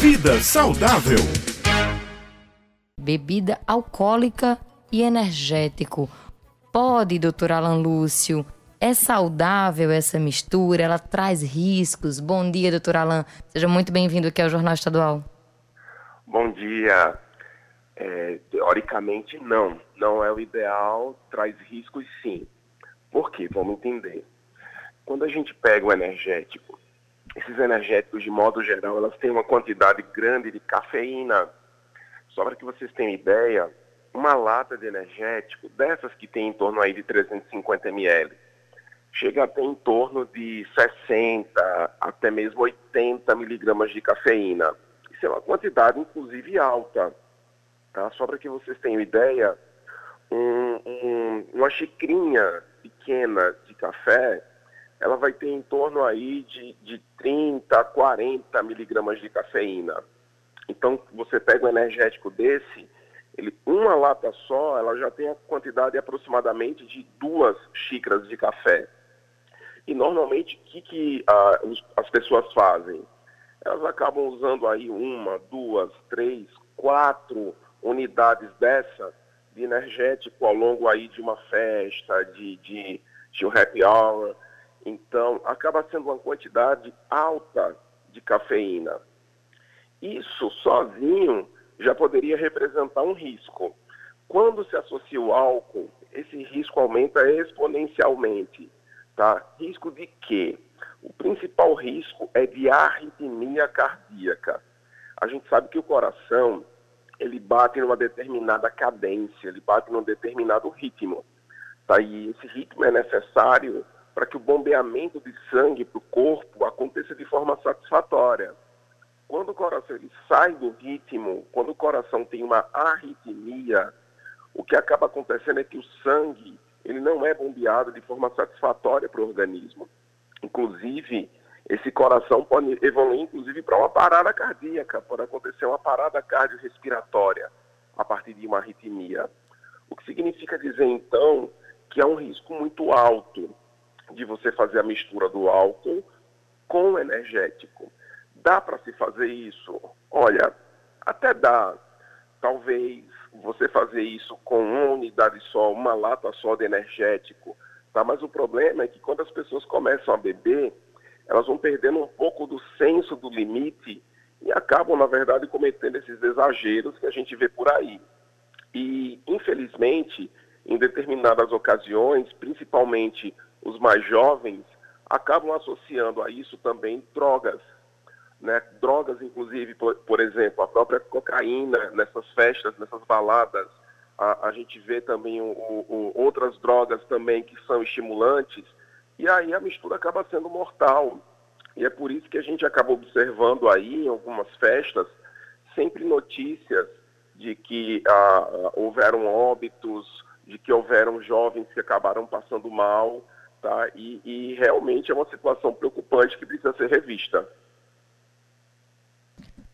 Vida saudável. Bebida alcoólica e energético. Pode, doutor Alan Lúcio? É saudável essa mistura? Ela traz riscos? Bom dia, doutor Alan. Seja muito bem-vindo aqui ao Jornal Estadual. Bom dia. É, teoricamente, não. Não é o ideal, traz riscos sim. Por quê? Vamos entender. Quando a gente pega o energético esses energéticos, de modo geral, elas têm uma quantidade grande de cafeína. Só para que vocês tenham ideia, uma lata de energético, dessas que tem em torno aí de 350 ml, chega a ter em torno de 60 até mesmo 80 miligramas de cafeína. Isso é uma quantidade, inclusive, alta. Tá? Só para que vocês tenham ideia, um, um, uma xicrinha pequena de café ela vai ter em torno aí de, de 30 a 40 miligramas de cafeína. Então, você pega um energético desse, ele, uma lata só, ela já tem a quantidade aproximadamente de duas xícaras de café. E normalmente, o que, que ah, as pessoas fazem? Elas acabam usando aí uma, duas, três, quatro unidades dessa de energético ao longo aí de uma festa, de, de, de um happy hour, então, acaba sendo uma quantidade alta de cafeína. Isso sozinho já poderia representar um risco. Quando se associa o álcool, esse risco aumenta exponencialmente. Tá? Risco de quê? O principal risco é de arritmia cardíaca. A gente sabe que o coração ele bate numa determinada cadência, ele bate num determinado ritmo. Tá? E esse ritmo é necessário para que o bombeamento de sangue para o corpo aconteça de forma satisfatória. Quando o coração ele sai do ritmo, quando o coração tem uma arritmia, o que acaba acontecendo é que o sangue ele não é bombeado de forma satisfatória para o organismo. Inclusive, esse coração pode evoluir, inclusive, para uma parada cardíaca, pode acontecer uma parada cardiorrespiratória a partir de uma arritmia. O que significa dizer, então, que há um risco muito alto de você fazer a mistura do álcool com o energético. Dá para se fazer isso? Olha, até dá. Talvez você fazer isso com uma unidade só, uma lata só de energético, tá? Mas o problema é que quando as pessoas começam a beber, elas vão perdendo um pouco do senso do limite e acabam, na verdade, cometendo esses exageros que a gente vê por aí. E, infelizmente, em determinadas ocasiões, principalmente os mais jovens acabam associando a isso também drogas. Né? Drogas, inclusive, por, por exemplo, a própria cocaína nessas festas, nessas baladas. A, a gente vê também o, o, outras drogas também que são estimulantes. E aí a mistura acaba sendo mortal. E é por isso que a gente acaba observando aí em algumas festas sempre notícias de que ah, houveram óbitos, de que houveram jovens que acabaram passando mal Tá? E, e realmente é uma situação preocupante que precisa ser revista.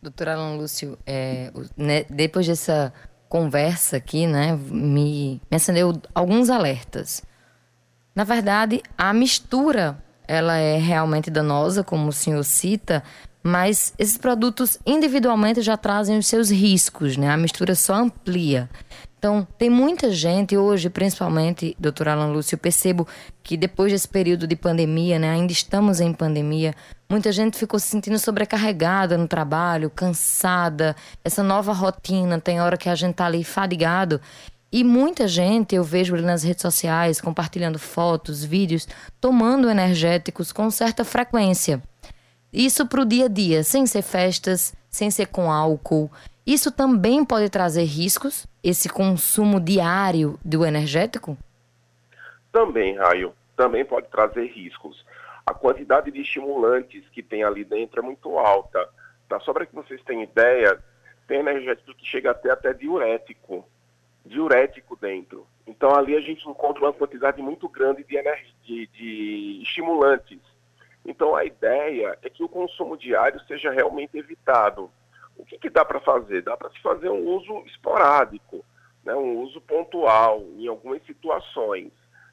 Doutor Alan Lúcio, é, né, depois dessa conversa aqui, né, me, me acendeu alguns alertas. Na verdade, a mistura ela é realmente danosa, como o senhor cita, mas esses produtos individualmente já trazem os seus riscos, né? A mistura só amplia. Então, tem muita gente hoje, principalmente, doutor Alan Lúcio, eu percebo que depois desse período de pandemia, né, ainda estamos em pandemia, muita gente ficou se sentindo sobrecarregada no trabalho, cansada, essa nova rotina, tem hora que a gente tá ali fadigado. E muita gente, eu vejo ali nas redes sociais, compartilhando fotos, vídeos, tomando energéticos com certa frequência. Isso para o dia a dia, sem ser festas, sem ser com álcool. Isso também pode trazer riscos, esse consumo diário do energético? Também, Raio, também pode trazer riscos. A quantidade de estimulantes que tem ali dentro é muito alta. Tá? Só para que vocês tenham ideia, tem energético que chega até até diurético. Diurético dentro. Então ali a gente encontra uma quantidade muito grande de, de, de estimulantes. Então a ideia é que o consumo diário seja realmente evitado. Que dá para fazer? Dá para se fazer um uso esporádico, né, um uso pontual em algumas situações.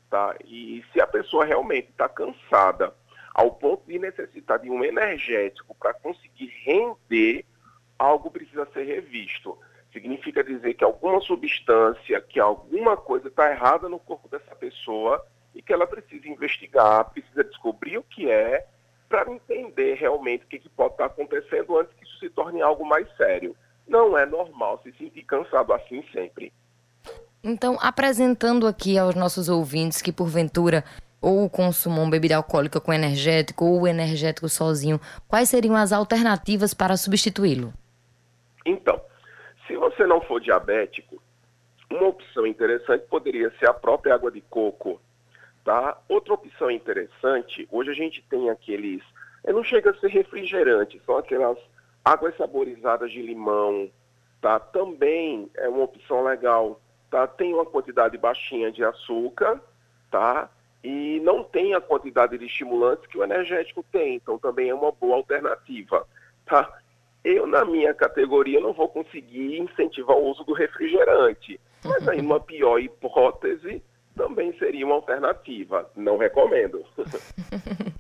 Tá? E se a pessoa realmente está cansada ao ponto de necessitar de um energético para conseguir render algo precisa ser revisto. Significa dizer que alguma substância, que alguma coisa está errada no corpo dessa pessoa e que ela precisa investigar, precisa descobrir o que é, para entender realmente o que, que pode estar tá acontecendo antes que isso se torne algo mais sério. Não é normal se sentir cansado assim sempre. Então, apresentando aqui aos nossos ouvintes que, porventura, ou consumam bebida alcoólica com energético ou energético sozinho, quais seriam as alternativas para substituí-lo? Então, se você não for diabético, uma opção interessante poderia ser a própria água de coco, tá? Outra opção interessante, hoje a gente tem aqueles, não chega a ser refrigerante, são aquelas águas saborizadas de limão, tá? Também é uma opção legal tá? Tem uma quantidade baixinha de açúcar, tá? E não tem a quantidade de estimulantes que o energético tem, então também é uma boa alternativa, tá? Eu, na minha categoria, não vou conseguir incentivar o uso do refrigerante, mas aí, numa pior hipótese, também seria uma alternativa. Não recomendo.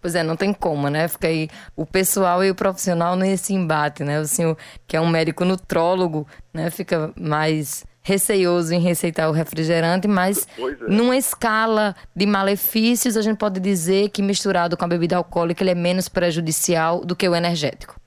pois é, não tem como, né? Fica aí o pessoal e o profissional nesse embate, né? O senhor, que é um médico nutrólogo, né? Fica mais receioso em receitar o refrigerante, mas é. numa escala de malefícios, a gente pode dizer que misturado com a bebida alcoólica ele é menos prejudicial do que o energético.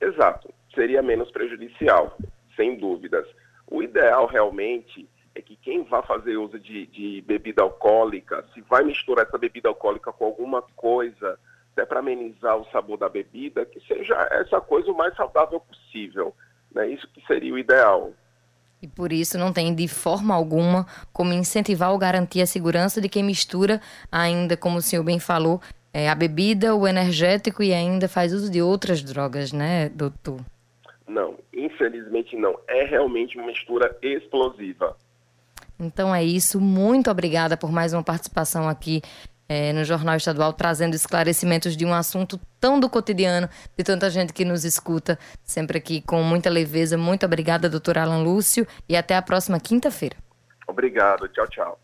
Exato, seria menos prejudicial, sem dúvidas. O ideal realmente é que quem vai fazer uso de, de bebida alcoólica, se vai misturar essa bebida alcoólica com alguma coisa, até para amenizar o sabor da bebida, que seja essa coisa o mais saudável possível. Né? Isso que seria o ideal. E por isso não tem de forma alguma como incentivar ou garantir a segurança de quem mistura ainda, como o senhor bem falou, é, a bebida, o energético e ainda faz uso de outras drogas, né, doutor? Não, infelizmente não. É realmente uma mistura explosiva. Então é isso. Muito obrigada por mais uma participação aqui é, no Jornal Estadual, trazendo esclarecimentos de um assunto tão do cotidiano, de tanta gente que nos escuta, sempre aqui com muita leveza. Muito obrigada, doutor Alan Lúcio, e até a próxima quinta-feira. Obrigado. Tchau, tchau.